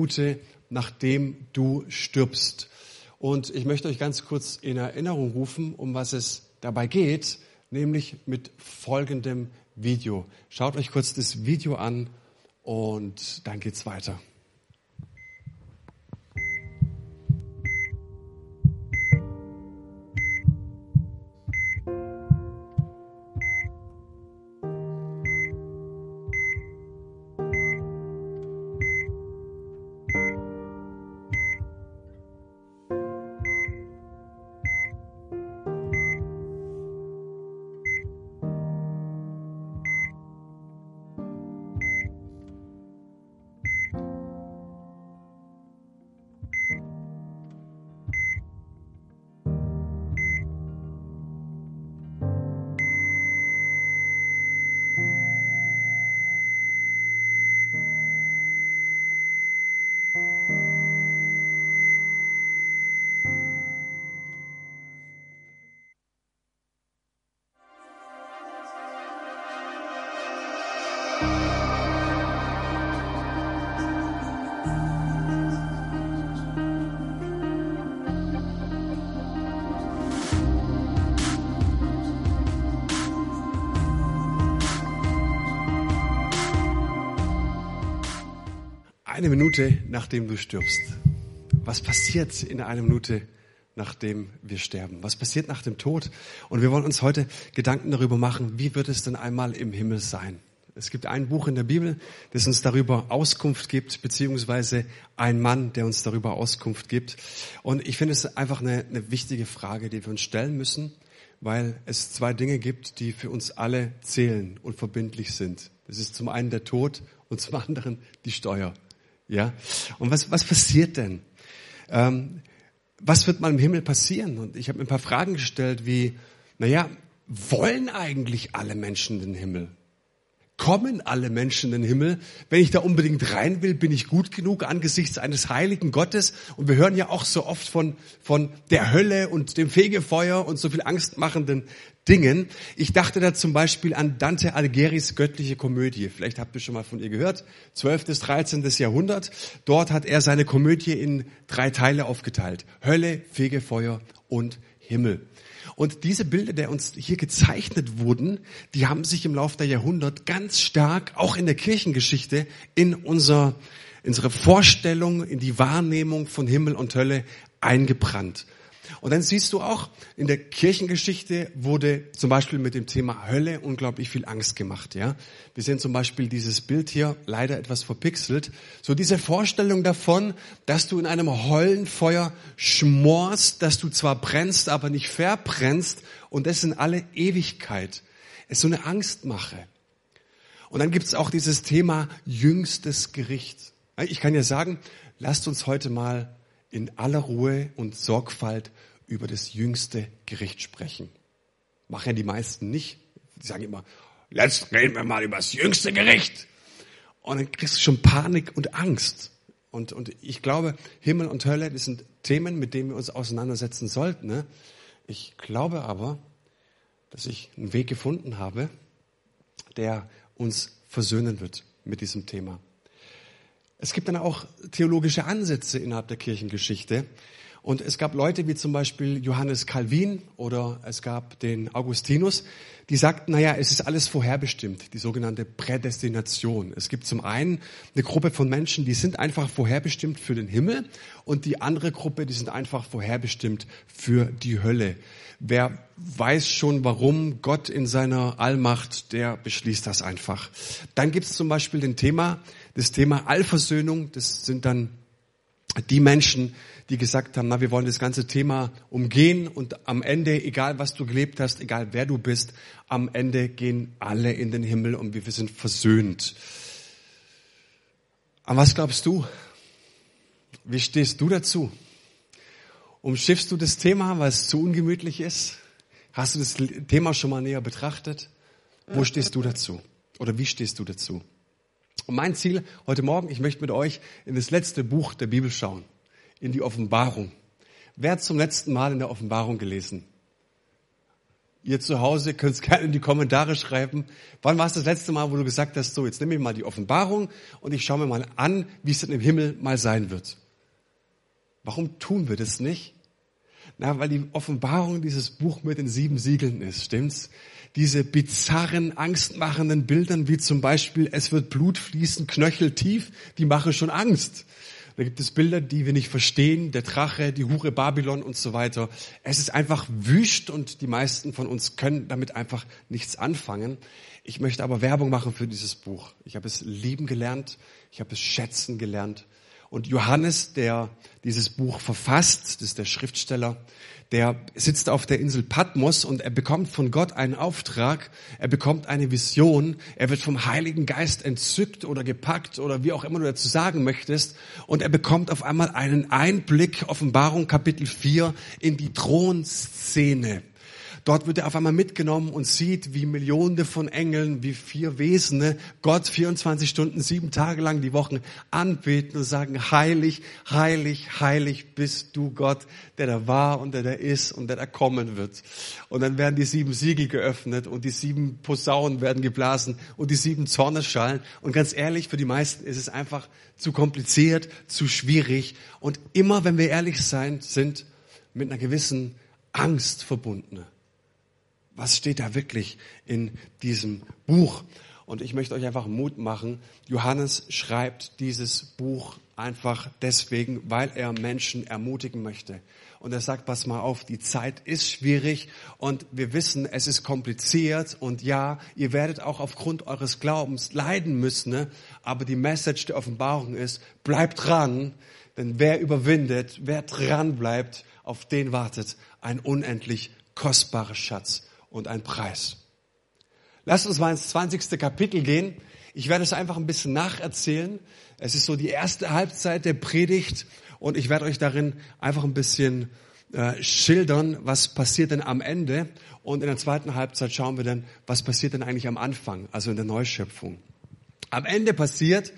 Minute, nachdem du stirbst. Und ich möchte euch ganz kurz in Erinnerung rufen, um was es dabei geht, nämlich mit folgendem Video. Schaut euch kurz das Video an und dann geht's weiter. Eine Minute, nachdem du stirbst. Was passiert in einer Minute, nachdem wir sterben? Was passiert nach dem Tod? Und wir wollen uns heute Gedanken darüber machen, wie wird es denn einmal im Himmel sein? Es gibt ein Buch in der Bibel, das uns darüber Auskunft gibt, beziehungsweise ein Mann, der uns darüber Auskunft gibt. Und ich finde es einfach eine, eine wichtige Frage, die wir uns stellen müssen, weil es zwei Dinge gibt, die für uns alle zählen und verbindlich sind. Das ist zum einen der Tod und zum anderen die Steuer. Ja? Und was, was passiert denn? Ähm, was wird mal im Himmel passieren? Und ich habe mir ein paar Fragen gestellt, wie, naja, wollen eigentlich alle Menschen den Himmel? kommen alle Menschen in den Himmel. Wenn ich da unbedingt rein will, bin ich gut genug angesichts eines heiligen Gottes. Und wir hören ja auch so oft von, von der Hölle und dem Fegefeuer und so viel angstmachenden Dingen. Ich dachte da zum Beispiel an Dante Alighieri's göttliche Komödie. Vielleicht habt ihr schon mal von ihr gehört. 12. bis 13. Jahrhundert. Dort hat er seine Komödie in drei Teile aufgeteilt. Hölle, Fegefeuer und Himmel. Und diese Bilder, die uns hier gezeichnet wurden, die haben sich im Laufe der Jahrhundert ganz stark, auch in der Kirchengeschichte, in unser, unsere Vorstellung, in die Wahrnehmung von Himmel und Hölle eingebrannt. Und dann siehst du auch, in der Kirchengeschichte wurde zum Beispiel mit dem Thema Hölle unglaublich viel Angst gemacht, ja. Wir sehen zum Beispiel dieses Bild hier, leider etwas verpixelt. So diese Vorstellung davon, dass du in einem Höllenfeuer schmorst, dass du zwar brennst, aber nicht verbrennst und das in alle Ewigkeit. Es ist so eine Angstmache. Und dann gibt es auch dieses Thema jüngstes Gericht. Ich kann ja sagen, lasst uns heute mal in aller Ruhe und Sorgfalt über das jüngste Gericht sprechen. Machen die meisten nicht. Die sagen immer, let's reden wir mal über das jüngste Gericht. Und dann kriegst du schon Panik und Angst. Und, und ich glaube, Himmel und Hölle, das sind Themen, mit denen wir uns auseinandersetzen sollten. Ne? Ich glaube aber, dass ich einen Weg gefunden habe, der uns versöhnen wird mit diesem Thema. Es gibt dann auch theologische Ansätze innerhalb der Kirchengeschichte. Und es gab Leute wie zum Beispiel Johannes Calvin oder es gab den Augustinus, die sagten, naja, es ist alles vorherbestimmt, die sogenannte Prädestination. Es gibt zum einen eine Gruppe von Menschen, die sind einfach vorherbestimmt für den Himmel und die andere Gruppe, die sind einfach vorherbestimmt für die Hölle. Wer weiß schon, warum Gott in seiner Allmacht, der beschließt das einfach. Dann gibt es zum Beispiel den Thema, das Thema Allversöhnung. Das sind dann die Menschen, die gesagt haben, na, wir wollen das ganze Thema umgehen und am Ende, egal was du gelebt hast, egal wer du bist, am Ende gehen alle in den Himmel und wir sind versöhnt. An was glaubst du? Wie stehst du dazu? Umschiffst du das Thema, weil es zu ungemütlich ist? Hast du das Thema schon mal näher betrachtet? Wo stehst du dazu? Oder wie stehst du dazu? Und mein Ziel heute Morgen, ich möchte mit euch in das letzte Buch der Bibel schauen in die Offenbarung. Wer hat zum letzten Mal in der Offenbarung gelesen? Ihr zu Hause könnt es gerne in die Kommentare schreiben. Wann war es das letzte Mal, wo du gesagt hast, so, jetzt nehme ich mal die Offenbarung und ich schaue mir mal an, wie es denn im Himmel mal sein wird. Warum tun wir das nicht? Na, weil die Offenbarung dieses Buch mit den sieben Siegeln ist, stimmt's? Diese bizarren, angstmachenden Bildern, wie zum Beispiel, es wird Blut fließen, knöcheltief, die machen schon Angst. Da gibt es Bilder, die wir nicht verstehen, der Drache, die Hure Babylon und so weiter. Es ist einfach wüst und die meisten von uns können damit einfach nichts anfangen. Ich möchte aber Werbung machen für dieses Buch. Ich habe es lieben gelernt, ich habe es schätzen gelernt. Und Johannes, der dieses Buch verfasst, das ist der Schriftsteller, der sitzt auf der Insel Patmos und er bekommt von Gott einen Auftrag, er bekommt eine Vision, er wird vom Heiligen Geist entzückt oder gepackt oder wie auch immer du dazu sagen möchtest. Und er bekommt auf einmal einen Einblick, Offenbarung Kapitel 4, in die Thronszene. Dort wird er auf einmal mitgenommen und sieht, wie Millionen von Engeln, wie vier Wesen Gott 24 Stunden, sieben Tage lang die Wochen anbeten und sagen, heilig, heilig, heilig bist du Gott, der da war und der da ist und der da kommen wird. Und dann werden die sieben Siegel geöffnet und die sieben Posaunen werden geblasen und die sieben Zornesschalen. Und ganz ehrlich, für die meisten ist es einfach zu kompliziert, zu schwierig und immer, wenn wir ehrlich sein, sind mit einer gewissen Angst verbunden. Was steht da wirklich in diesem Buch? Und ich möchte euch einfach Mut machen. Johannes schreibt dieses Buch einfach deswegen, weil er Menschen ermutigen möchte. Und er sagt, pass mal auf, die Zeit ist schwierig und wir wissen, es ist kompliziert und ja, ihr werdet auch aufgrund eures Glaubens leiden müssen, ne? aber die Message der Offenbarung ist, bleibt dran, denn wer überwindet, wer dran bleibt, auf den wartet ein unendlich kostbarer Schatz und ein Preis. Lasst uns mal ins 20. Kapitel gehen. Ich werde es einfach ein bisschen nacherzählen. Es ist so die erste Halbzeit der Predigt und ich werde euch darin einfach ein bisschen äh, schildern, was passiert denn am Ende. Und in der zweiten Halbzeit schauen wir dann, was passiert denn eigentlich am Anfang, also in der Neuschöpfung. Am Ende passiert,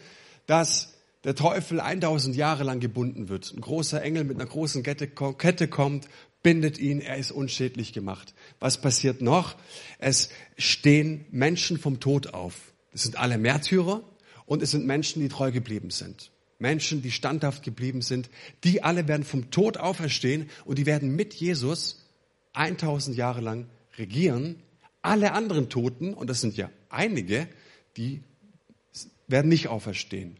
dass der Teufel 1000 Jahre lang gebunden wird. Ein großer Engel mit einer großen Kette, Kette kommt, bindet ihn, er ist unschädlich gemacht. Was passiert noch? Es stehen Menschen vom Tod auf. Das sind alle Märtyrer und es sind Menschen, die treu geblieben sind. Menschen, die standhaft geblieben sind. Die alle werden vom Tod auferstehen und die werden mit Jesus 1000 Jahre lang regieren. Alle anderen Toten, und das sind ja einige, die werden nicht auferstehen.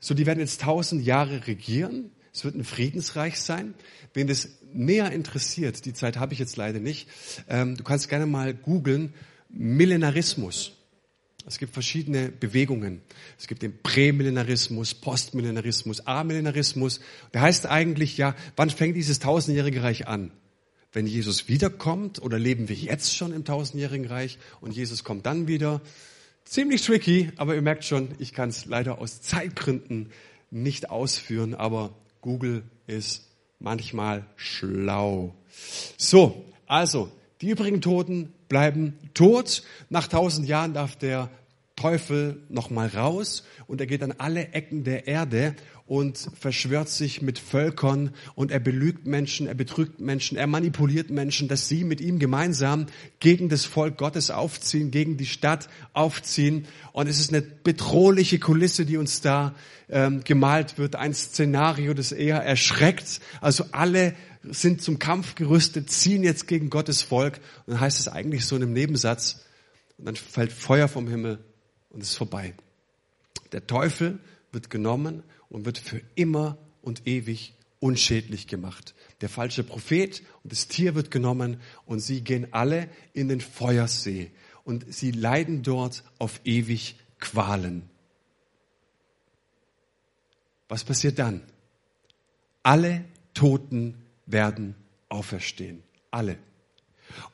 So, die werden jetzt 1000 Jahre regieren. Es wird ein Friedensreich sein. Wen das näher interessiert, die Zeit habe ich jetzt leider nicht, ähm, du kannst gerne mal googeln, Millenarismus. Es gibt verschiedene Bewegungen. Es gibt den Prämillenarismus, Postmillenarismus, Amillenarismus. Der heißt eigentlich ja, wann fängt dieses tausendjährige Reich an? Wenn Jesus wiederkommt oder leben wir jetzt schon im tausendjährigen Reich und Jesus kommt dann wieder? Ziemlich tricky, aber ihr merkt schon, ich kann es leider aus Zeitgründen nicht ausführen, aber Google ist manchmal schlau. So, also, die übrigen Toten bleiben tot. Nach tausend Jahren darf der Teufel nochmal raus und er geht an alle Ecken der Erde und verschwört sich mit Völkern und er belügt Menschen, er betrügt Menschen, er manipuliert Menschen, dass sie mit ihm gemeinsam gegen das Volk Gottes aufziehen, gegen die Stadt aufziehen. Und es ist eine bedrohliche Kulisse, die uns da ähm, gemalt wird, ein Szenario, das eher erschreckt. Also alle sind zum Kampf gerüstet, ziehen jetzt gegen Gottes Volk. Und dann heißt es eigentlich so in einem Nebensatz, und dann fällt Feuer vom Himmel und es ist vorbei. Der Teufel wird genommen und wird für immer und ewig unschädlich gemacht. Der falsche Prophet und das Tier wird genommen und sie gehen alle in den Feuersee und sie leiden dort auf ewig Qualen. Was passiert dann? Alle Toten werden auferstehen. Alle.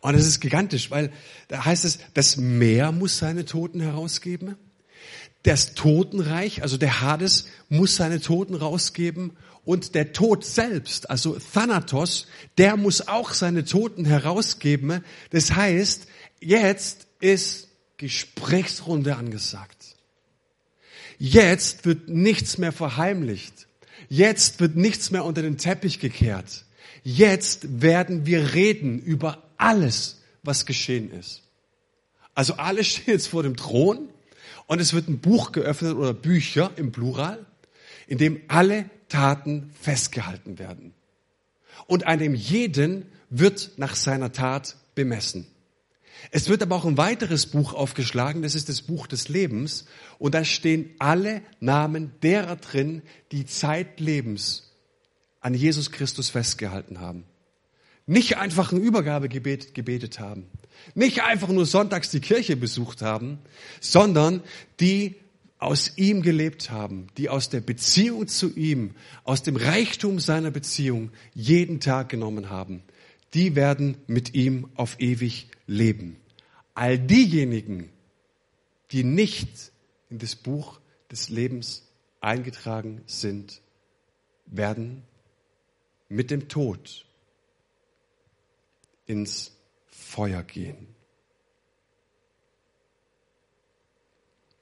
Und es ist gigantisch, weil da heißt es, das Meer muss seine Toten herausgeben. Das Totenreich, also der Hades, muss seine Toten rausgeben. Und der Tod selbst, also Thanatos, der muss auch seine Toten herausgeben. Das heißt, jetzt ist Gesprächsrunde angesagt. Jetzt wird nichts mehr verheimlicht. Jetzt wird nichts mehr unter den Teppich gekehrt. Jetzt werden wir reden über alles, was geschehen ist. Also alle stehen jetzt vor dem Thron und es wird ein Buch geöffnet oder Bücher im Plural, in dem alle Taten festgehalten werden. Und einem jeden wird nach seiner Tat bemessen. Es wird aber auch ein weiteres Buch aufgeschlagen, das ist das Buch des Lebens, und da stehen alle Namen derer drin, die zeitlebens an Jesus Christus festgehalten haben. Nicht einfach ein Übergabegebet gebetet haben, nicht einfach nur sonntags die Kirche besucht haben, sondern die aus ihm gelebt haben, die aus der Beziehung zu ihm, aus dem Reichtum seiner Beziehung jeden Tag genommen haben die werden mit ihm auf ewig leben. All diejenigen, die nicht in das Buch des Lebens eingetragen sind, werden mit dem Tod ins Feuer gehen.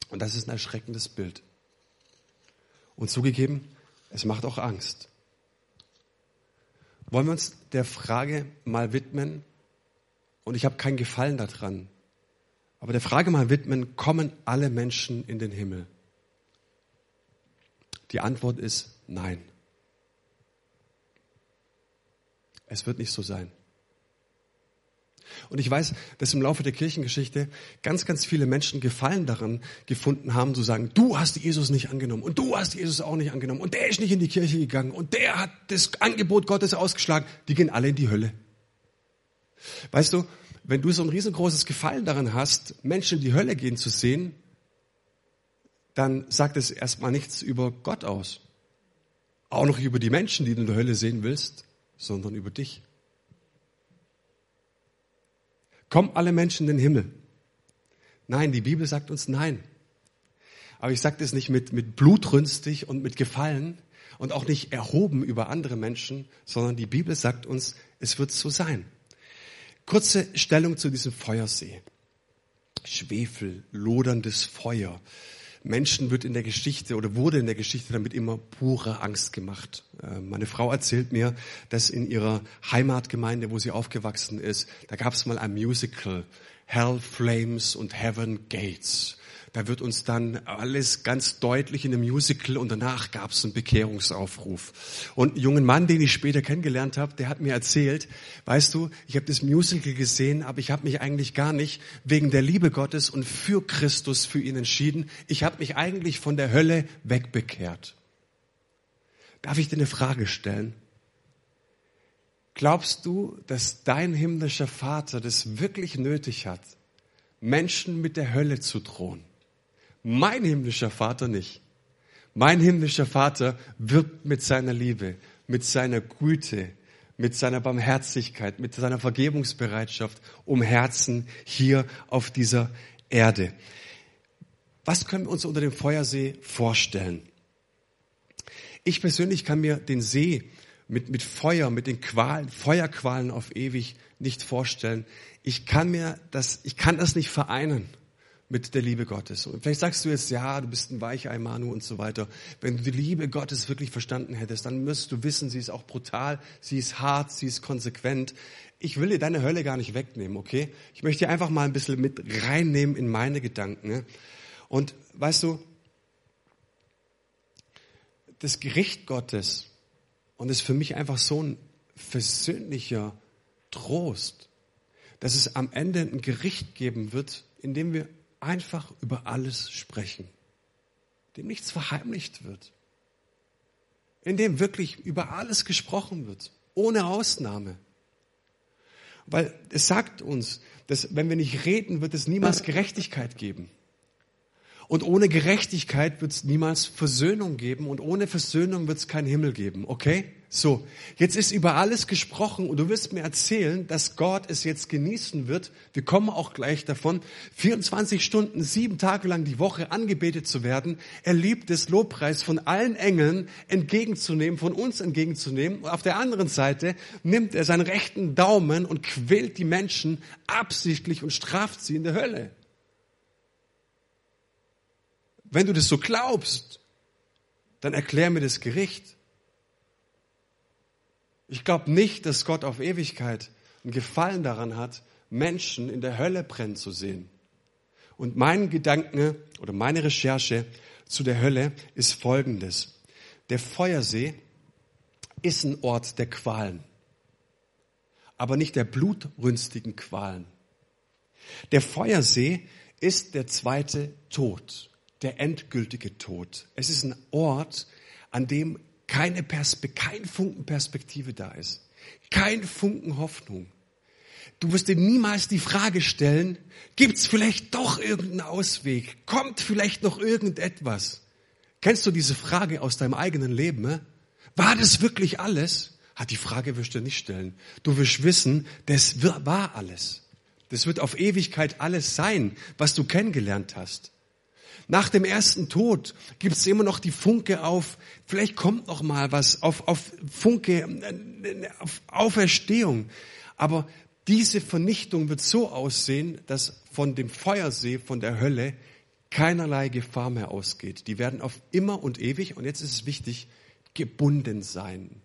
Und das ist ein erschreckendes Bild. Und zugegeben, es macht auch Angst. Wollen wir uns der Frage mal widmen? Und ich habe keinen Gefallen daran. Aber der Frage mal widmen, kommen alle Menschen in den Himmel? Die Antwort ist nein. Es wird nicht so sein. Und ich weiß, dass im Laufe der Kirchengeschichte ganz, ganz viele Menschen Gefallen daran gefunden haben, zu sagen, du hast Jesus nicht angenommen und du hast Jesus auch nicht angenommen und der ist nicht in die Kirche gegangen und der hat das Angebot Gottes ausgeschlagen. Die gehen alle in die Hölle. Weißt du, wenn du so ein riesengroßes Gefallen daran hast, Menschen in die Hölle gehen zu sehen, dann sagt es erstmal nichts über Gott aus. Auch noch über die Menschen, die du in der Hölle sehen willst, sondern über dich. Kommen alle Menschen in den Himmel? Nein, die Bibel sagt uns nein. Aber ich sage das nicht mit, mit blutrünstig und mit Gefallen und auch nicht erhoben über andere Menschen, sondern die Bibel sagt uns, es wird so sein. Kurze Stellung zu diesem Feuersee. Schwefel, loderndes Feuer. Menschen wird in der Geschichte oder wurde in der Geschichte damit immer pure Angst gemacht. Äh, meine Frau erzählt mir, dass in ihrer Heimatgemeinde, wo sie aufgewachsen ist, da gab es mal ein Musical, Hell Flames und Heaven Gates. Da wird uns dann alles ganz deutlich in einem Musical und danach gab es einen Bekehrungsaufruf. Und einen jungen Mann, den ich später kennengelernt habe, der hat mir erzählt, weißt du, ich habe das Musical gesehen, aber ich habe mich eigentlich gar nicht wegen der Liebe Gottes und für Christus für ihn entschieden. Ich habe mich eigentlich von der Hölle wegbekehrt. Darf ich dir eine Frage stellen? Glaubst du, dass dein himmlischer Vater das wirklich nötig hat, Menschen mit der Hölle zu drohen? Mein himmlischer Vater nicht. Mein himmlischer Vater wirbt mit seiner Liebe, mit seiner Güte, mit seiner Barmherzigkeit, mit seiner Vergebungsbereitschaft um Herzen hier auf dieser Erde. Was können wir uns unter dem Feuersee vorstellen? Ich persönlich kann mir den See mit, mit Feuer, mit den Qualen, Feuerqualen auf ewig nicht vorstellen. Ich kann mir das, ich kann das nicht vereinen mit der Liebe Gottes. Und vielleicht sagst du jetzt, ja, du bist ein Weichei, Manu und so weiter. Wenn du die Liebe Gottes wirklich verstanden hättest, dann müsstest du wissen, sie ist auch brutal, sie ist hart, sie ist konsequent. Ich will dir deine Hölle gar nicht wegnehmen, okay? Ich möchte dir einfach mal ein bisschen mit reinnehmen in meine Gedanken. Ne? Und weißt du, das Gericht Gottes, und ist für mich einfach so ein versöhnlicher Trost, dass es am Ende ein Gericht geben wird, in dem wir einfach über alles sprechen, dem nichts verheimlicht wird, in dem wirklich über alles gesprochen wird, ohne Ausnahme. Weil es sagt uns, dass wenn wir nicht reden, wird es niemals Gerechtigkeit geben. Und ohne Gerechtigkeit wird es niemals Versöhnung geben und ohne Versöhnung wird es keinen Himmel geben, okay? So, jetzt ist über alles gesprochen und du wirst mir erzählen, dass Gott es jetzt genießen wird. Wir kommen auch gleich davon, 24 Stunden, sieben Tage lang die Woche angebetet zu werden. Er liebt es, Lobpreis von allen Engeln entgegenzunehmen, von uns entgegenzunehmen. Und auf der anderen Seite nimmt er seinen rechten Daumen und quält die Menschen absichtlich und straft sie in der Hölle. Wenn du das so glaubst, dann erklär mir das Gericht. Ich glaube nicht, dass Gott auf Ewigkeit einen Gefallen daran hat, Menschen in der Hölle brennen zu sehen. Und mein Gedanke oder meine Recherche zu der Hölle ist folgendes. Der Feuersee ist ein Ort der Qualen, aber nicht der blutrünstigen Qualen. Der Feuersee ist der zweite Tod, der endgültige Tod. Es ist ein Ort, an dem keine Perspe kein Funken Perspektive da ist, kein Funken Hoffnung. Du wirst dir niemals die Frage stellen, gibt's vielleicht doch irgendeinen Ausweg? Kommt vielleicht noch irgendetwas? Kennst du diese Frage aus deinem eigenen Leben? Ne? War das wirklich alles? Hat die Frage wirst du nicht stellen. Du wirst wissen, das war alles. Das wird auf Ewigkeit alles sein, was du kennengelernt hast. Nach dem ersten Tod gibt es immer noch die Funke auf, vielleicht kommt noch mal was auf, auf Funke, auf Auferstehung. Aber diese Vernichtung wird so aussehen, dass von dem Feuersee, von der Hölle, keinerlei Gefahr mehr ausgeht. Die werden auf immer und ewig, und jetzt ist es wichtig, gebunden sein.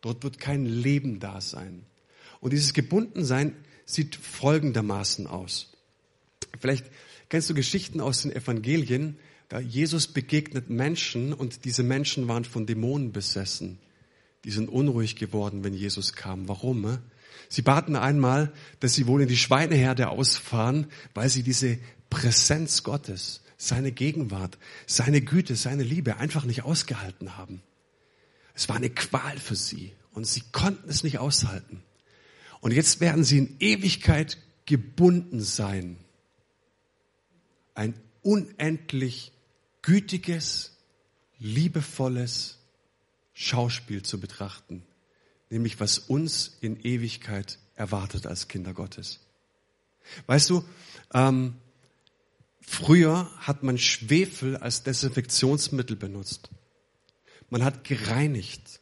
Dort wird kein Leben da sein. Und dieses Gebundensein sieht folgendermaßen aus. Vielleicht kennst du Geschichten aus den Evangelien, da Jesus begegnet Menschen und diese Menschen waren von Dämonen besessen. Die sind unruhig geworden, wenn Jesus kam. Warum? Sie baten einmal, dass sie wohl in die Schweineherde ausfahren, weil sie diese Präsenz Gottes, seine Gegenwart, seine Güte, seine Liebe einfach nicht ausgehalten haben. Es war eine Qual für sie und sie konnten es nicht aushalten. Und jetzt werden sie in Ewigkeit gebunden sein. Ein unendlich gütiges, liebevolles Schauspiel zu betrachten nämlich was uns in Ewigkeit erwartet als Kinder Gottes. Weißt du, ähm, früher hat man Schwefel als Desinfektionsmittel benutzt. Man hat gereinigt.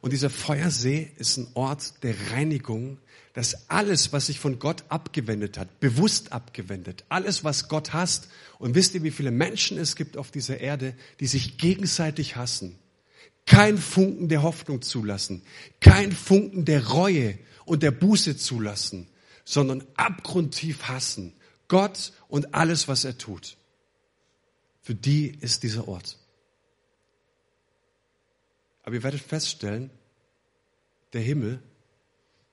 Und dieser Feuersee ist ein Ort der Reinigung, dass alles, was sich von Gott abgewendet hat, bewusst abgewendet, alles, was Gott hasst, und wisst ihr, wie viele Menschen es gibt auf dieser Erde, die sich gegenseitig hassen, kein Funken der Hoffnung zulassen, kein Funken der Reue und der Buße zulassen, sondern abgrundtief hassen. Gott und alles, was er tut. Für die ist dieser Ort. Aber ihr werdet feststellen, der Himmel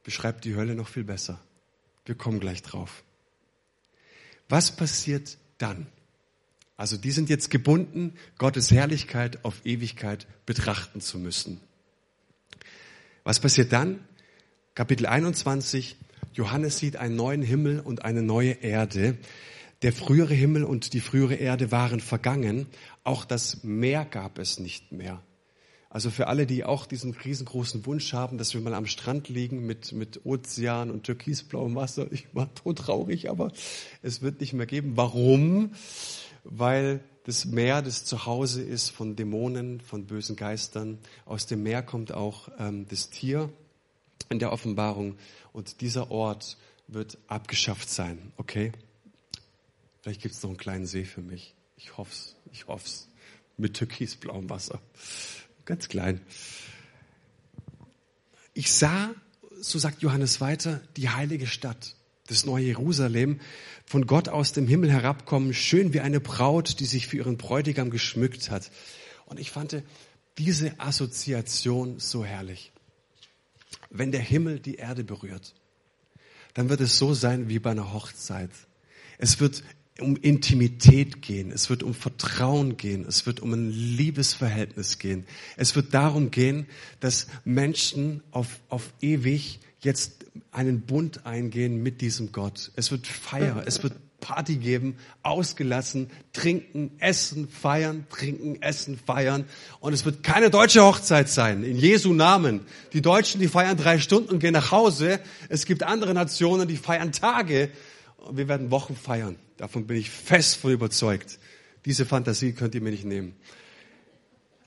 beschreibt die Hölle noch viel besser. Wir kommen gleich drauf. Was passiert dann? Also die sind jetzt gebunden, Gottes Herrlichkeit auf Ewigkeit betrachten zu müssen. Was passiert dann? Kapitel 21. Johannes sieht einen neuen Himmel und eine neue Erde. Der frühere Himmel und die frühere Erde waren vergangen. Auch das Meer gab es nicht mehr. Also für alle, die auch diesen riesengroßen Wunsch haben, dass wir mal am Strand liegen mit, mit Ozean und türkisblauem Wasser. Ich war tot traurig, aber es wird nicht mehr geben. Warum? weil das Meer das Zuhause ist von Dämonen, von bösen Geistern. Aus dem Meer kommt auch ähm, das Tier in der Offenbarung und dieser Ort wird abgeschafft sein. Okay? Vielleicht gibt es noch einen kleinen See für mich. Ich hoff's, ich hoff's. Mit türkisblauem Wasser. Ganz klein. Ich sah, so sagt Johannes weiter, die heilige Stadt das neue Jerusalem, von Gott aus dem Himmel herabkommen, schön wie eine Braut, die sich für ihren Bräutigam geschmückt hat. Und ich fand diese Assoziation so herrlich. Wenn der Himmel die Erde berührt, dann wird es so sein wie bei einer Hochzeit. Es wird um Intimität gehen, es wird um Vertrauen gehen, es wird um ein Liebesverhältnis gehen. Es wird darum gehen, dass Menschen auf, auf ewig jetzt einen Bund eingehen mit diesem Gott. Es wird Feier, es wird Party geben, ausgelassen, trinken, essen, feiern, trinken, essen, feiern. Und es wird keine deutsche Hochzeit sein, in Jesu Namen. Die Deutschen, die feiern drei Stunden und gehen nach Hause. Es gibt andere Nationen, die feiern Tage. Wir werden Wochen feiern. Davon bin ich fest von überzeugt. Diese Fantasie könnt ihr mir nicht nehmen.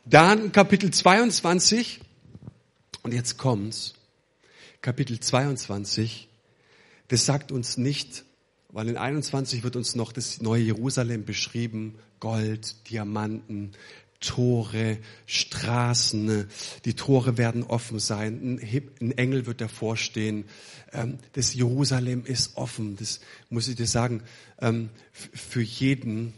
Dann Kapitel 22. Und jetzt kommt's. Kapitel 22, das sagt uns nicht, weil in 21 wird uns noch das neue Jerusalem beschrieben, Gold, Diamanten, Tore, Straßen, die Tore werden offen sein, ein Engel wird davor stehen, ähm, das Jerusalem ist offen, das muss ich dir sagen, ähm, für jeden,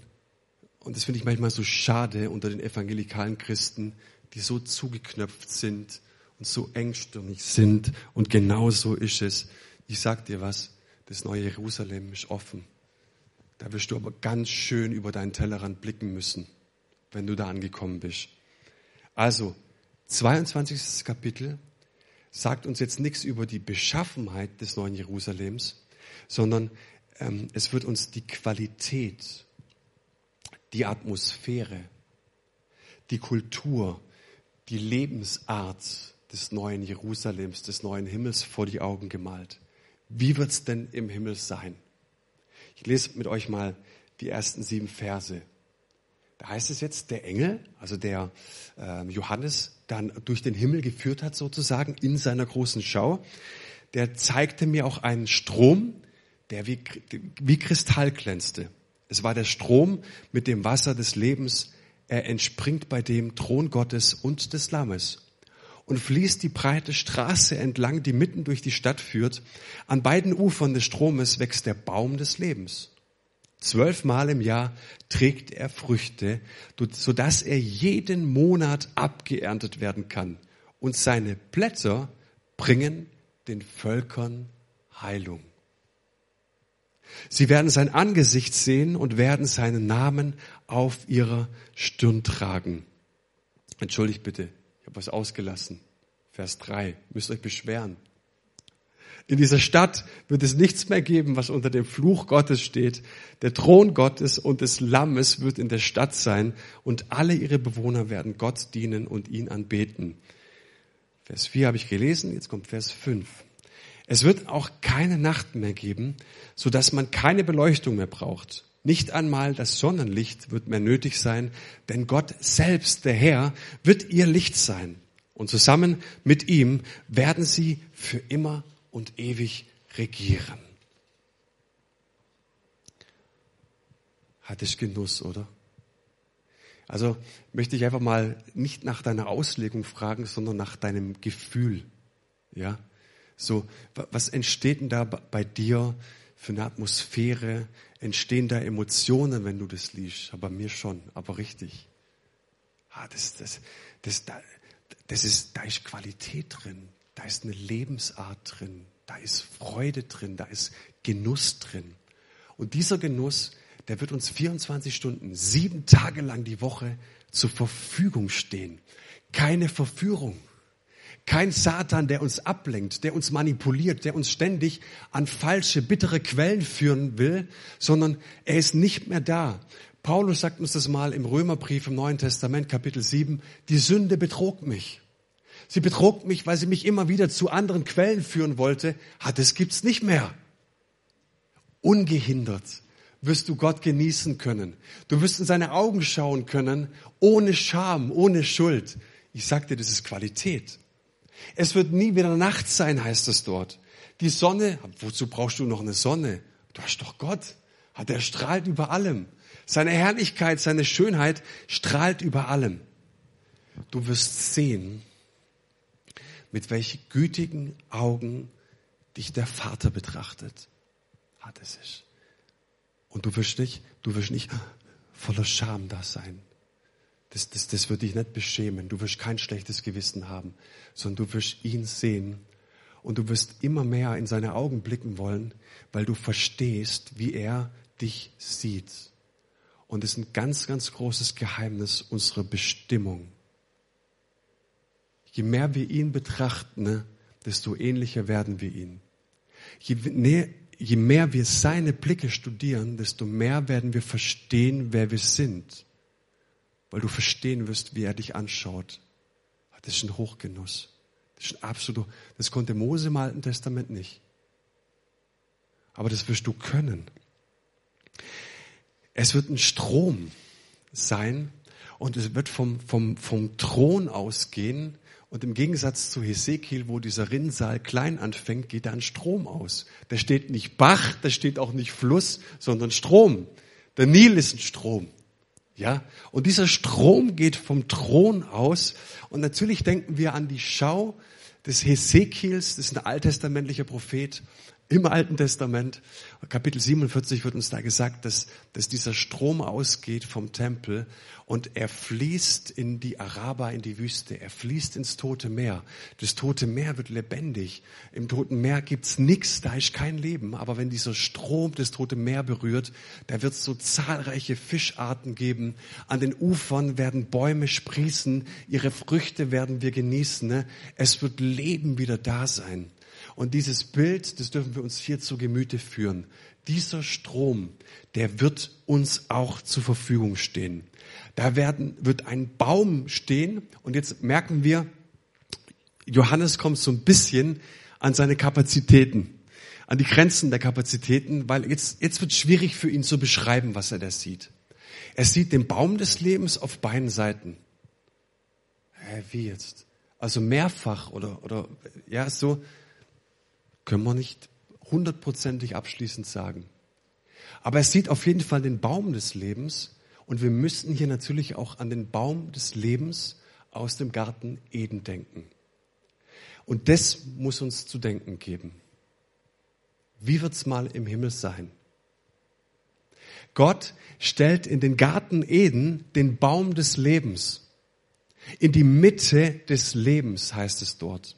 und das finde ich manchmal so schade unter den evangelikalen Christen, die so zugeknöpft sind und so engstirnig sind und genau so ist es. Ich sag dir was, das neue Jerusalem ist offen. Da wirst du aber ganz schön über deinen Tellerrand blicken müssen, wenn du da angekommen bist. Also, 22. Kapitel sagt uns jetzt nichts über die Beschaffenheit des neuen Jerusalems, sondern ähm, es wird uns die Qualität, die Atmosphäre, die Kultur, die Lebensart des neuen Jerusalems, des neuen Himmels vor die Augen gemalt. Wie wird's denn im Himmel sein? Ich lese mit euch mal die ersten sieben Verse. Da heißt es jetzt, der Engel, also der äh, Johannes, dann durch den Himmel geführt hat sozusagen in seiner großen Schau, der zeigte mir auch einen Strom, der wie, wie Kristall glänzte. Es war der Strom mit dem Wasser des Lebens. Er entspringt bei dem Thron Gottes und des Lammes und fließt die breite Straße entlang, die mitten durch die Stadt führt. An beiden Ufern des Stromes wächst der Baum des Lebens. Zwölfmal im Jahr trägt er Früchte, sodass er jeden Monat abgeerntet werden kann. Und seine Blätter bringen den Völkern Heilung. Sie werden sein Angesicht sehen und werden seinen Namen auf ihrer Stirn tragen. Entschuldigt bitte, ich habe was ausgelassen. Vers 3. Müsst euch beschweren. In dieser Stadt wird es nichts mehr geben, was unter dem Fluch Gottes steht. Der Thron Gottes und des Lammes wird in der Stadt sein und alle ihre Bewohner werden Gott dienen und ihn anbeten. Vers 4 habe ich gelesen, jetzt kommt Vers 5. Es wird auch keine Nacht mehr geben, so dass man keine Beleuchtung mehr braucht. Nicht einmal das Sonnenlicht wird mehr nötig sein, denn Gott selbst, der Herr, wird ihr Licht sein. Und zusammen mit ihm werden sie für immer und ewig regieren. Hat es Genuss, oder? Also möchte ich einfach mal nicht nach deiner Auslegung fragen, sondern nach deinem Gefühl. Ja? So, was entsteht denn da bei dir für eine Atmosphäre? Entstehen da Emotionen, wenn du das liest? Aber mir schon, aber richtig. Ah, das, das, das, das ist, da ist Qualität drin, da ist eine Lebensart drin, da ist Freude drin, da ist Genuss drin. Und dieser Genuss, der wird uns 24 Stunden, sieben Tage lang die Woche zur Verfügung stehen. Keine Verführung. Kein Satan, der uns ablenkt, der uns manipuliert, der uns ständig an falsche, bittere Quellen führen will, sondern er ist nicht mehr da. Paulus sagt uns das mal im Römerbrief im Neuen Testament, Kapitel 7, die Sünde betrog mich. Sie betrog mich, weil sie mich immer wieder zu anderen Quellen führen wollte. Ah, das gibt's nicht mehr. Ungehindert wirst du Gott genießen können. Du wirst in seine Augen schauen können, ohne Scham, ohne Schuld. Ich sag dir, das ist Qualität. Es wird nie wieder Nacht sein, heißt es dort. Die Sonne, wozu brauchst du noch eine Sonne? Du hast doch Gott. Hat er strahlt über allem. Seine Herrlichkeit, seine Schönheit strahlt über allem. Du wirst sehen, mit welchen gütigen Augen dich der Vater betrachtet. Hat es sich. Und du wirst nicht, du wirst nicht voller Scham da sein. Das, das, das wird dich nicht beschämen. Du wirst kein schlechtes Gewissen haben, sondern du wirst ihn sehen und du wirst immer mehr in seine Augen blicken wollen, weil du verstehst, wie er dich sieht. Und es ist ein ganz, ganz großes Geheimnis unserer Bestimmung. Je mehr wir ihn betrachten, ne, desto ähnlicher werden wir ihn. Je, ne, je mehr wir seine Blicke studieren, desto mehr werden wir verstehen, wer wir sind. Weil du verstehen wirst, wie er dich anschaut. Das ist ein Hochgenuss. Das ist ein absoluter, das konnte Mose im Alten Testament nicht. Aber das wirst du können. Es wird ein Strom sein und es wird vom, vom, vom Thron ausgehen. Und im Gegensatz zu Hesekiel, wo dieser Rinnsal klein anfängt, geht da ein Strom aus. Da steht nicht Bach, da steht auch nicht Fluss, sondern Strom. Der Nil ist ein Strom. Ja, und dieser Strom geht vom Thron aus. Und natürlich denken wir an die Schau des Hesekiels, das ist ein alttestamentlicher Prophet im Alten Testament. Kapitel 47 wird uns da gesagt, dass, dass dieser Strom ausgeht vom Tempel und er fließt in die Araber, in die Wüste. Er fließt ins Tote Meer. Das Tote Meer wird lebendig. Im Toten Meer gibt's nichts, da ist kein Leben. Aber wenn dieser Strom das Tote Meer berührt, da wird es so zahlreiche Fischarten geben. An den Ufern werden Bäume sprießen. Ihre Früchte werden wir genießen. Ne? Es wird Leben wieder da sein. Und dieses Bild, das dürfen wir uns hier zu Gemüte führen. Dieser Strom, der wird uns auch zur Verfügung stehen. Da werden, wird ein Baum stehen und jetzt merken wir, Johannes kommt so ein bisschen an seine Kapazitäten, an die Grenzen der Kapazitäten, weil jetzt, jetzt wird schwierig für ihn zu beschreiben, was er da sieht. Er sieht den Baum des Lebens auf beiden Seiten. Hä, wie jetzt? Also mehrfach oder, oder, ja, so, können wir nicht hundertprozentig abschließend sagen. Aber es sieht auf jeden Fall den Baum des Lebens und wir müssen hier natürlich auch an den Baum des Lebens aus dem Garten Eden denken. Und das muss uns zu denken geben. Wie wird's mal im Himmel sein? Gott stellt in den Garten Eden den Baum des Lebens. In die Mitte des Lebens heißt es dort.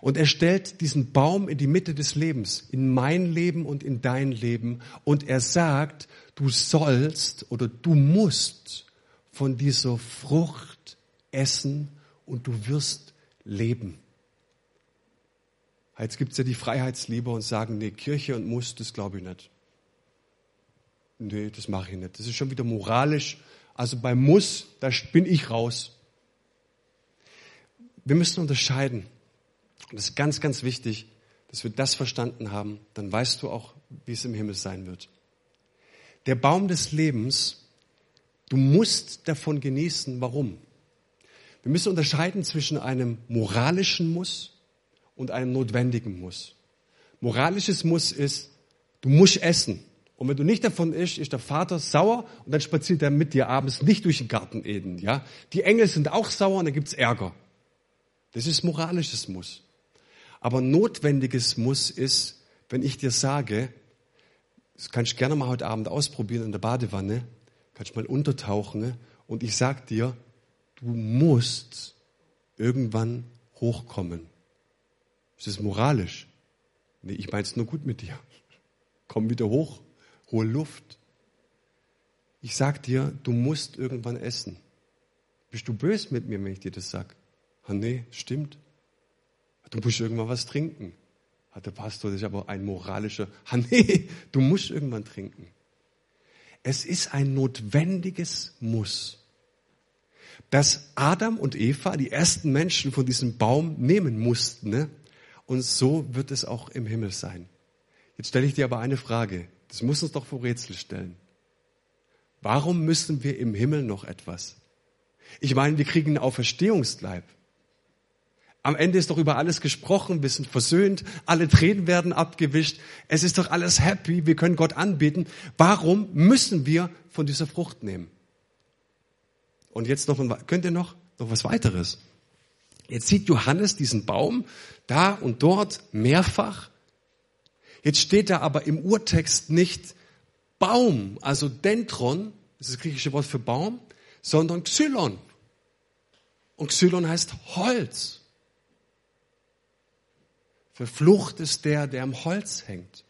Und er stellt diesen Baum in die Mitte des Lebens, in mein Leben und in dein Leben. Und er sagt, du sollst oder du musst von dieser Frucht essen und du wirst leben. Jetzt gibt's ja die Freiheitslieber und sagen, nee, Kirche und muss, das glaube ich nicht. Nee, das mache ich nicht. Das ist schon wieder moralisch. Also bei Muss, da bin ich raus. Wir müssen unterscheiden. Und es ist ganz, ganz wichtig, dass wir das verstanden haben. Dann weißt du auch, wie es im Himmel sein wird. Der Baum des Lebens, du musst davon genießen. Warum? Wir müssen unterscheiden zwischen einem moralischen Muss und einem notwendigen Muss. Moralisches Muss ist, du musst essen. Und wenn du nicht davon isst, ist der Vater sauer und dann spaziert er mit dir abends nicht durch den Garten Eden. Ja? Die Engel sind auch sauer und dann gibt's Ärger. Das ist moralisches Muss. Aber notwendiges Muss ist, wenn ich dir sage, das kannst du gerne mal heute Abend ausprobieren in der Badewanne, kannst mal untertauchen und ich sag dir, du musst irgendwann hochkommen. Ist das moralisch? Nee, ich mein's nur gut mit dir. Komm wieder hoch, hol Luft. Ich sag dir, du musst irgendwann essen. Bist du böse mit mir, wenn ich dir das sag? Ah, nee, stimmt. Du musst irgendwann was trinken. Hat der Pastor, ist aber ein moralischer, ah nee, du musst irgendwann trinken. Es ist ein notwendiges Muss, dass Adam und Eva, die ersten Menschen von diesem Baum nehmen mussten. Ne? Und so wird es auch im Himmel sein. Jetzt stelle ich dir aber eine Frage. Das muss uns doch vor Rätsel stellen. Warum müssen wir im Himmel noch etwas? Ich meine, wir kriegen einen Auferstehungsleib. Am Ende ist doch über alles gesprochen, wir sind versöhnt, alle Tränen werden abgewischt, es ist doch alles happy, wir können Gott anbeten. Warum müssen wir von dieser Frucht nehmen? Und jetzt noch, könnt ihr noch, noch was weiteres? Jetzt sieht Johannes diesen Baum da und dort mehrfach. Jetzt steht da aber im Urtext nicht Baum, also Dendron, das ist das griechische Wort für Baum, sondern Xylon. Und Xylon heißt Holz. Verflucht ist der, der am Holz hängt.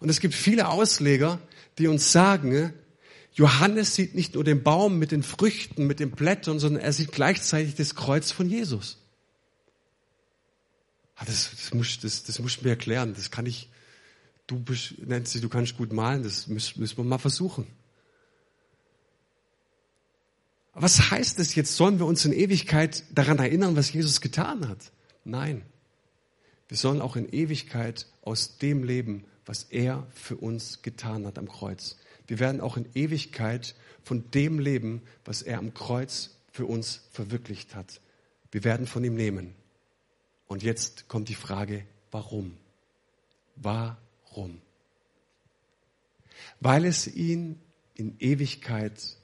Und es gibt viele Ausleger, die uns sagen, Johannes sieht nicht nur den Baum mit den Früchten, mit den Blättern, sondern er sieht gleichzeitig das Kreuz von Jesus. Ah, das, das, muss, das, das muss ich mir erklären. Das kann ich, du, Nancy, du kannst gut malen, das müssen, müssen wir mal versuchen. Was heißt das jetzt? Sollen wir uns in Ewigkeit daran erinnern, was Jesus getan hat? Nein. Wir sollen auch in Ewigkeit aus dem leben, was er für uns getan hat am Kreuz. Wir werden auch in Ewigkeit von dem leben, was er am Kreuz für uns verwirklicht hat. Wir werden von ihm nehmen. Und jetzt kommt die Frage, warum? Warum? Weil es ihn in Ewigkeit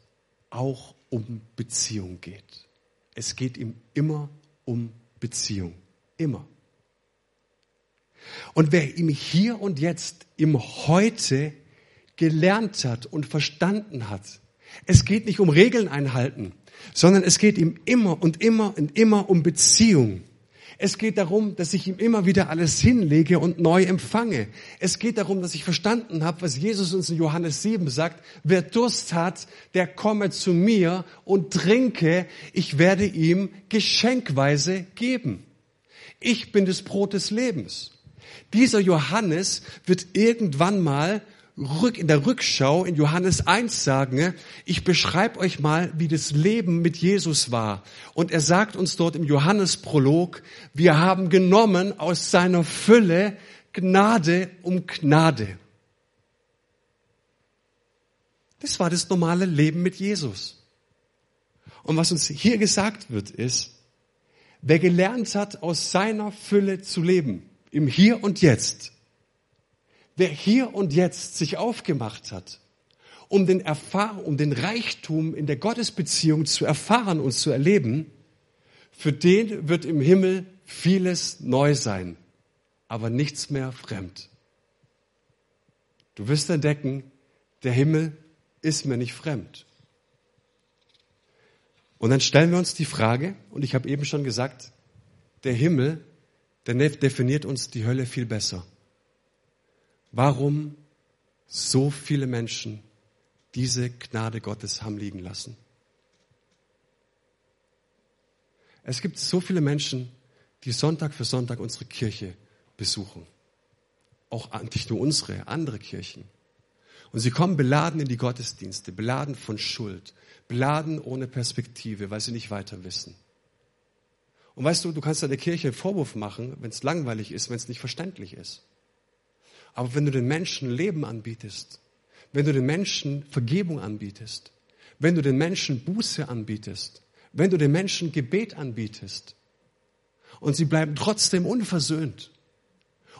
auch um Beziehung geht. Es geht ihm immer um Beziehung. Immer. Und wer ihm hier und jetzt im Heute gelernt hat und verstanden hat, es geht nicht um Regeln einhalten, sondern es geht ihm immer und immer und immer um Beziehung. Es geht darum, dass ich ihm immer wieder alles hinlege und neu empfange. Es geht darum, dass ich verstanden habe, was Jesus uns in Johannes 7 sagt. Wer Durst hat, der komme zu mir und trinke. Ich werde ihm geschenkweise geben. Ich bin das Brot des Lebens. Dieser Johannes wird irgendwann mal in der Rückschau in Johannes 1 sagen, ich beschreibe euch mal, wie das Leben mit Jesus war. Und er sagt uns dort im Johannesprolog, wir haben genommen aus seiner Fülle Gnade um Gnade. Das war das normale Leben mit Jesus. Und was uns hier gesagt wird, ist, wer gelernt hat, aus seiner Fülle zu leben, im Hier und Jetzt, wer hier und jetzt sich aufgemacht hat, um den, Erfahr um den Reichtum in der Gottesbeziehung zu erfahren und zu erleben, für den wird im Himmel vieles neu sein, aber nichts mehr fremd. Du wirst entdecken, der Himmel ist mir nicht fremd. Und dann stellen wir uns die Frage, und ich habe eben schon gesagt, der Himmel, der definiert uns die Hölle viel besser warum so viele Menschen diese Gnade Gottes haben liegen lassen. Es gibt so viele Menschen, die Sonntag für Sonntag unsere Kirche besuchen. Auch nicht nur unsere, andere Kirchen. Und sie kommen beladen in die Gottesdienste, beladen von Schuld, beladen ohne Perspektive, weil sie nicht weiter wissen. Und weißt du, du kannst der Kirche einen Vorwurf machen, wenn es langweilig ist, wenn es nicht verständlich ist. Aber wenn du den Menschen Leben anbietest, wenn du den Menschen Vergebung anbietest, wenn du den Menschen Buße anbietest, wenn du den Menschen Gebet anbietest und sie bleiben trotzdem unversöhnt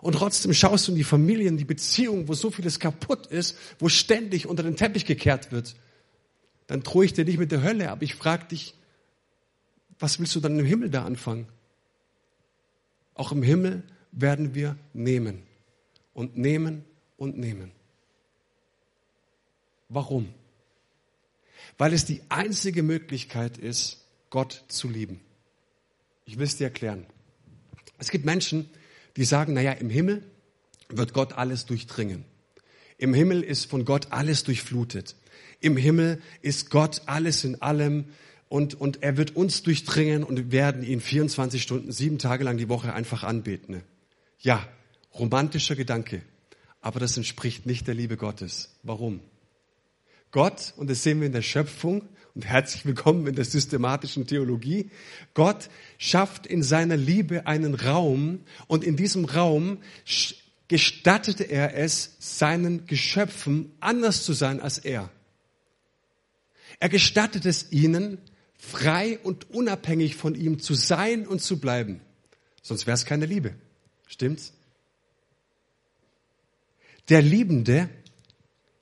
und trotzdem schaust du in die Familien, die Beziehungen, wo so vieles kaputt ist, wo ständig unter den Teppich gekehrt wird, dann drohe ich dir nicht mit der Hölle, aber ich frage dich, was willst du dann im Himmel da anfangen? Auch im Himmel werden wir nehmen und nehmen und nehmen. Warum? Weil es die einzige Möglichkeit ist, Gott zu lieben. Ich will es dir erklären. Es gibt Menschen, die sagen, naja, im Himmel wird Gott alles durchdringen. Im Himmel ist von Gott alles durchflutet. Im Himmel ist Gott alles in allem und, und er wird uns durchdringen und wir werden ihn 24 Stunden, sieben Tage lang die Woche einfach anbeten. Ja, romantischer Gedanke, aber das entspricht nicht der Liebe Gottes. Warum? Gott, und das sehen wir in der Schöpfung, und herzlich willkommen in der systematischen Theologie, Gott schafft in seiner Liebe einen Raum und in diesem Raum gestattete er es, seinen Geschöpfen anders zu sein als er. Er gestattet es ihnen, frei und unabhängig von ihm zu sein und zu bleiben. Sonst wäre es keine Liebe. Stimmt's? Der Liebende,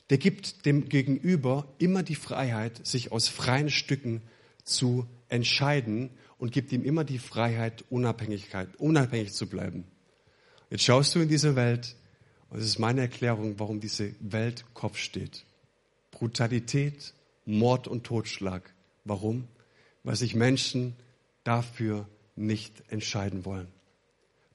der gibt dem Gegenüber immer die Freiheit, sich aus freien Stücken zu entscheiden und gibt ihm immer die Freiheit, Unabhängigkeit, unabhängig zu bleiben. Jetzt schaust du in diese Welt und es ist meine Erklärung, warum diese Welt Kopf steht. Brutalität, Mord und Totschlag. Warum? Weil sich Menschen dafür nicht entscheiden wollen.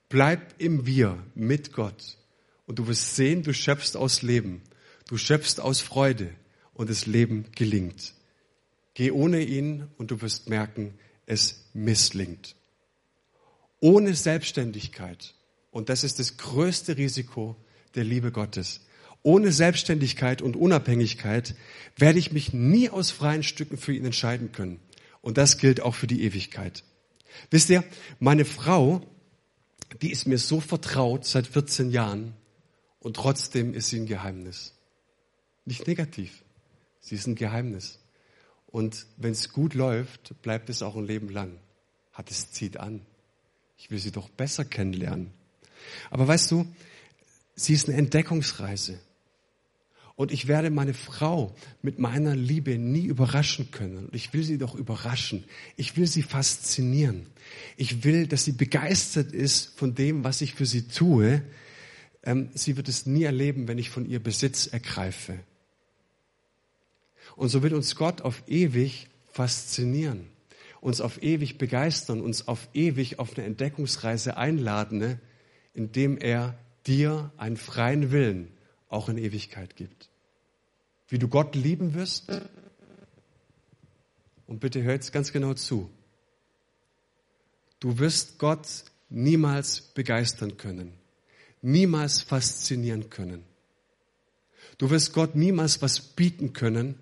Bleib im Wir mit Gott und du wirst sehen, du schöpfst aus Leben. Du schöpfst aus Freude und das Leben gelingt. Geh ohne ihn und du wirst merken, es misslingt. Ohne Selbstständigkeit, und das ist das größte Risiko der Liebe Gottes, ohne Selbstständigkeit und Unabhängigkeit werde ich mich nie aus freien Stücken für ihn entscheiden können. Und das gilt auch für die Ewigkeit. Wisst ihr, meine Frau, die ist mir so vertraut seit 14 Jahren, und trotzdem ist sie ein Geheimnis. Nicht negativ. Sie ist ein Geheimnis. Und wenn es gut läuft, bleibt es auch ein Leben lang. Hat es zieht an. Ich will sie doch besser kennenlernen. Aber weißt du, sie ist eine Entdeckungsreise. Und ich werde meine Frau mit meiner Liebe nie überraschen können. Und ich will sie doch überraschen. Ich will sie faszinieren. Ich will, dass sie begeistert ist von dem, was ich für sie tue. Ähm, sie wird es nie erleben, wenn ich von ihr Besitz ergreife. Und so wird uns Gott auf ewig faszinieren, uns auf ewig begeistern, uns auf ewig auf eine Entdeckungsreise einladen, ne, indem er dir einen freien Willen auch in Ewigkeit gibt. Wie du Gott lieben wirst. Und bitte hör jetzt ganz genau zu. Du wirst Gott niemals begeistern können, niemals faszinieren können. Du wirst Gott niemals was bieten können,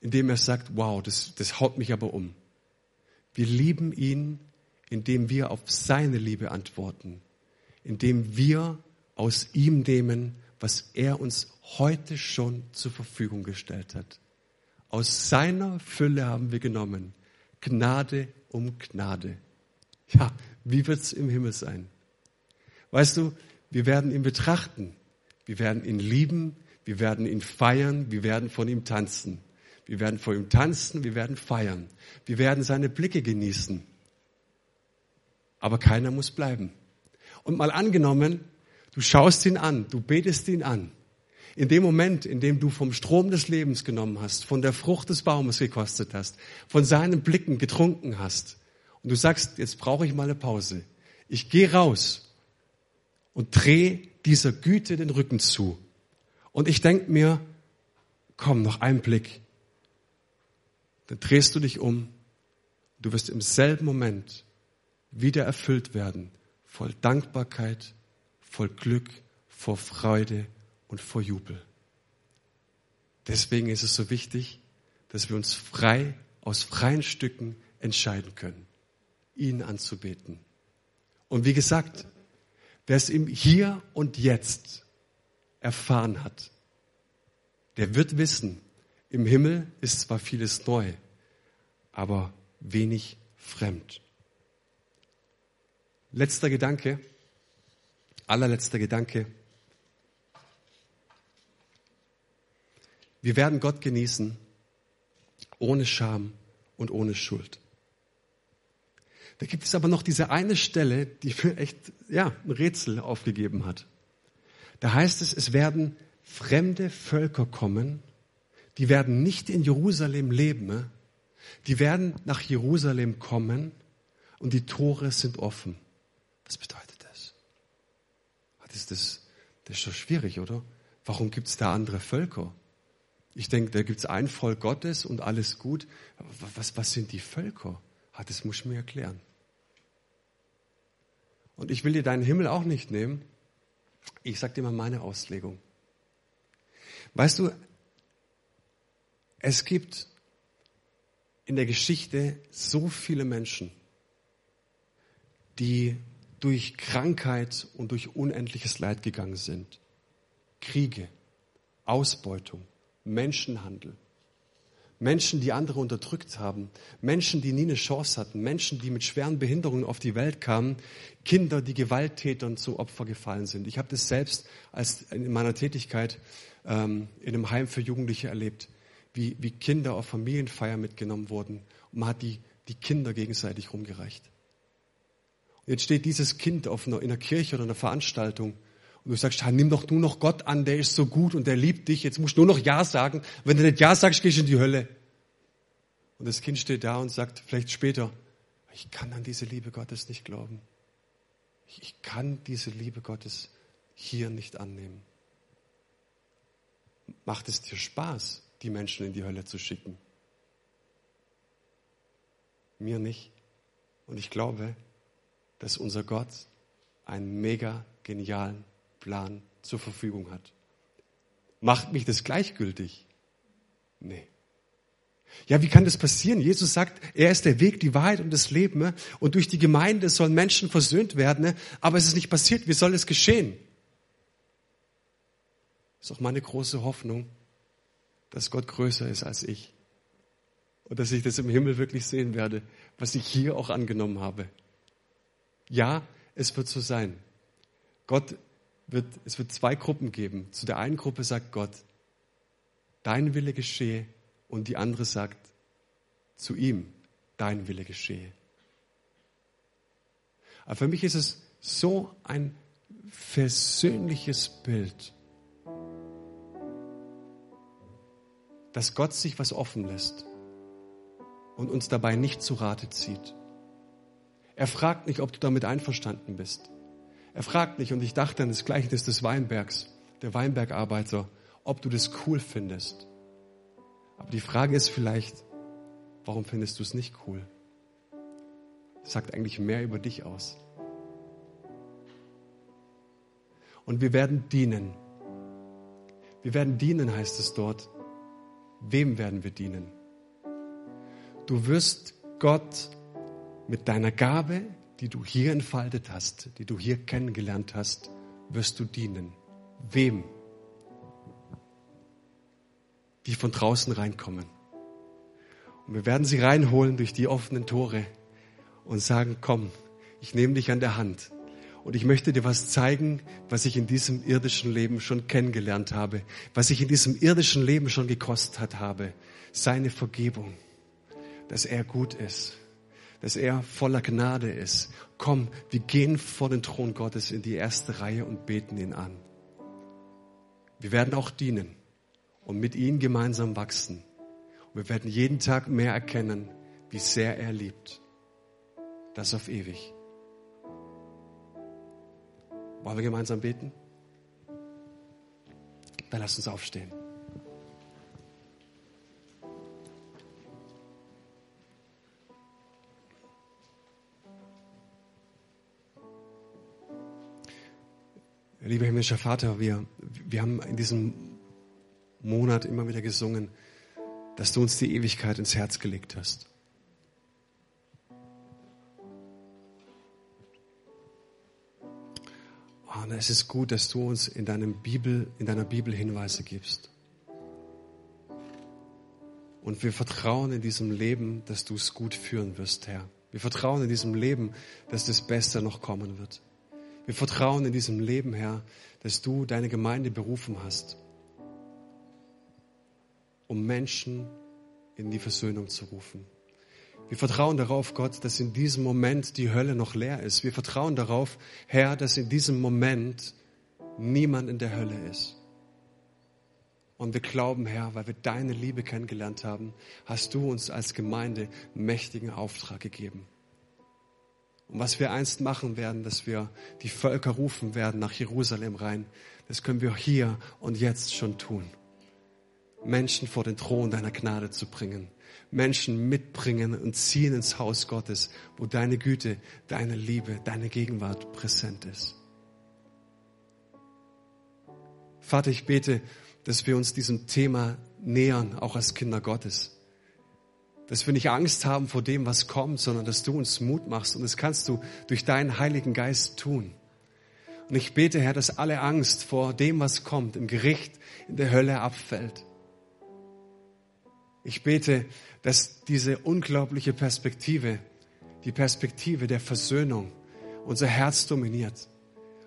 indem er sagt, wow, das, das haut mich aber um. Wir lieben ihn, indem wir auf seine Liebe antworten, indem wir aus ihm nehmen, was er uns heute schon zur Verfügung gestellt hat. Aus seiner Fülle haben wir genommen. Gnade um Gnade. Ja, wie wird's im Himmel sein? Weißt du, wir werden ihn betrachten. Wir werden ihn lieben. Wir werden ihn feiern. Wir werden von ihm tanzen. Wir werden vor ihm tanzen, wir werden feiern. Wir werden seine Blicke genießen. Aber keiner muss bleiben. Und mal angenommen, du schaust ihn an, du betest ihn an. In dem Moment, in dem du vom Strom des Lebens genommen hast, von der Frucht des Baumes gekostet hast, von seinen Blicken getrunken hast, und du sagst, jetzt brauche ich mal eine Pause. Ich gehe raus und drehe dieser Güte den Rücken zu. Und ich denke mir, komm, noch ein Blick dann drehst du dich um. Du wirst im selben Moment wieder erfüllt werden, voll Dankbarkeit, voll Glück, vor Freude und vor Jubel. Deswegen ist es so wichtig, dass wir uns frei, aus freien Stücken entscheiden können, ihn anzubeten. Und wie gesagt, wer es im Hier und Jetzt erfahren hat, der wird wissen, im Himmel ist zwar vieles neu, aber wenig fremd. Letzter Gedanke, allerletzter Gedanke. Wir werden Gott genießen, ohne Scham und ohne Schuld. Da gibt es aber noch diese eine Stelle, die mir echt, ja, ein Rätsel aufgegeben hat. Da heißt es, es werden fremde Völker kommen die werden nicht in Jerusalem leben, die werden nach Jerusalem kommen und die Tore sind offen. Was bedeutet das? Das, das ist doch schwierig, oder? Warum gibt es da andere Völker? Ich denke, da gibt es ein Volk Gottes und alles gut. Was, was sind die Völker? Ah, das muss ich mir erklären. Und ich will dir deinen Himmel auch nicht nehmen. Ich sage dir mal meine Auslegung. Weißt du, es gibt in der Geschichte so viele Menschen, die durch Krankheit und durch unendliches Leid gegangen sind. Kriege, Ausbeutung, Menschenhandel, Menschen, die andere unterdrückt haben, Menschen, die nie eine Chance hatten, Menschen, die mit schweren Behinderungen auf die Welt kamen, Kinder, die Gewalttätern zu Opfer gefallen sind. Ich habe das selbst als in meiner Tätigkeit ähm, in einem Heim für Jugendliche erlebt wie, wie Kinder auf Familienfeier mitgenommen wurden und man hat die, die Kinder gegenseitig rumgereicht. Jetzt steht dieses Kind auf einer, in einer Kirche oder einer Veranstaltung und du sagst, nimm doch nur noch Gott an, der ist so gut und der liebt dich, jetzt musst du nur noch Ja sagen. Wenn du nicht Ja sagst, gehst du in die Hölle. Und das Kind steht da und sagt vielleicht später, ich kann an diese Liebe Gottes nicht glauben. Ich kann diese Liebe Gottes hier nicht annehmen. Macht es dir Spaß? die Menschen in die Hölle zu schicken. Mir nicht. Und ich glaube, dass unser Gott einen mega genialen Plan zur Verfügung hat. Macht mich das gleichgültig? Nee. Ja, wie kann das passieren? Jesus sagt, er ist der Weg, die Wahrheit und das Leben. Ne? Und durch die Gemeinde sollen Menschen versöhnt werden. Ne? Aber es ist nicht passiert. Wie soll es geschehen? Ist auch meine große Hoffnung, dass Gott größer ist als ich. Und dass ich das im Himmel wirklich sehen werde, was ich hier auch angenommen habe. Ja, es wird so sein. Gott wird, es wird zwei Gruppen geben. Zu der einen Gruppe sagt Gott, dein Wille geschehe und die andere sagt zu ihm, dein Wille geschehe. Aber für mich ist es so ein versöhnliches Bild, dass Gott sich was offen lässt und uns dabei nicht zu Rate zieht. Er fragt nicht, ob du damit einverstanden bist. Er fragt nicht, und ich dachte an das Gleichnis des Weinbergs, der Weinbergarbeiter, ob du das cool findest. Aber die Frage ist vielleicht, warum findest du es nicht cool? Das sagt eigentlich mehr über dich aus. Und wir werden dienen. Wir werden dienen, heißt es dort. Wem werden wir dienen? Du wirst Gott mit deiner Gabe, die du hier entfaltet hast, die du hier kennengelernt hast, wirst du dienen. Wem? Die von draußen reinkommen. Und wir werden sie reinholen durch die offenen Tore und sagen, komm, ich nehme dich an der Hand. Und ich möchte dir was zeigen, was ich in diesem irdischen Leben schon kennengelernt habe, was ich in diesem irdischen Leben schon gekostet habe. Seine Vergebung, dass er gut ist, dass er voller Gnade ist. Komm, wir gehen vor den Thron Gottes in die erste Reihe und beten ihn an. Wir werden auch dienen und mit ihm gemeinsam wachsen. Und wir werden jeden Tag mehr erkennen, wie sehr er liebt. Das auf ewig. Wollen wir gemeinsam beten? Dann lass uns aufstehen. Lieber himmlischer Vater, wir, wir haben in diesem Monat immer wieder gesungen, dass du uns die Ewigkeit ins Herz gelegt hast. Und es ist gut, dass du uns in, deinem Bibel, in deiner Bibel Hinweise gibst. Und wir vertrauen in diesem Leben, dass du es gut führen wirst, Herr. Wir vertrauen in diesem Leben, dass das Beste noch kommen wird. Wir vertrauen in diesem Leben, Herr, dass du deine Gemeinde berufen hast, um Menschen in die Versöhnung zu rufen. Wir vertrauen darauf, Gott, dass in diesem Moment die Hölle noch leer ist. Wir vertrauen darauf, Herr, dass in diesem Moment niemand in der Hölle ist. Und wir glauben, Herr, weil wir deine Liebe kennengelernt haben, hast du uns als Gemeinde mächtigen Auftrag gegeben. Und was wir einst machen werden, dass wir die Völker rufen werden nach Jerusalem rein, das können wir hier und jetzt schon tun. Menschen vor den Thron deiner Gnade zu bringen Menschen mitbringen und ziehen ins Haus Gottes, wo deine Güte, deine Liebe, deine Gegenwart präsent ist. Vater, ich bete, dass wir uns diesem Thema nähern, auch als Kinder Gottes. Dass wir nicht Angst haben vor dem, was kommt, sondern dass du uns Mut machst. Und das kannst du durch deinen Heiligen Geist tun. Und ich bete, Herr, dass alle Angst vor dem, was kommt, im Gericht, in der Hölle abfällt. Ich bete, dass diese unglaubliche Perspektive, die Perspektive der Versöhnung, unser Herz dominiert.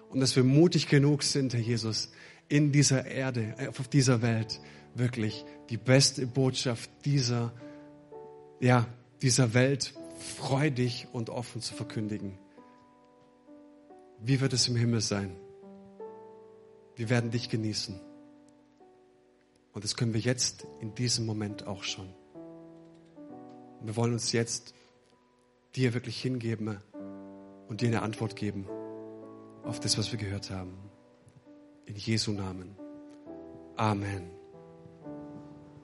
Und dass wir mutig genug sind, Herr Jesus, in dieser Erde, auf dieser Welt, wirklich die beste Botschaft dieser, ja, dieser Welt freudig und offen zu verkündigen. Wie wird es im Himmel sein? Wir werden dich genießen. Und das können wir jetzt in diesem Moment auch schon. Wir wollen uns jetzt dir wirklich hingeben und dir eine Antwort geben auf das, was wir gehört haben. In Jesu Namen. Amen.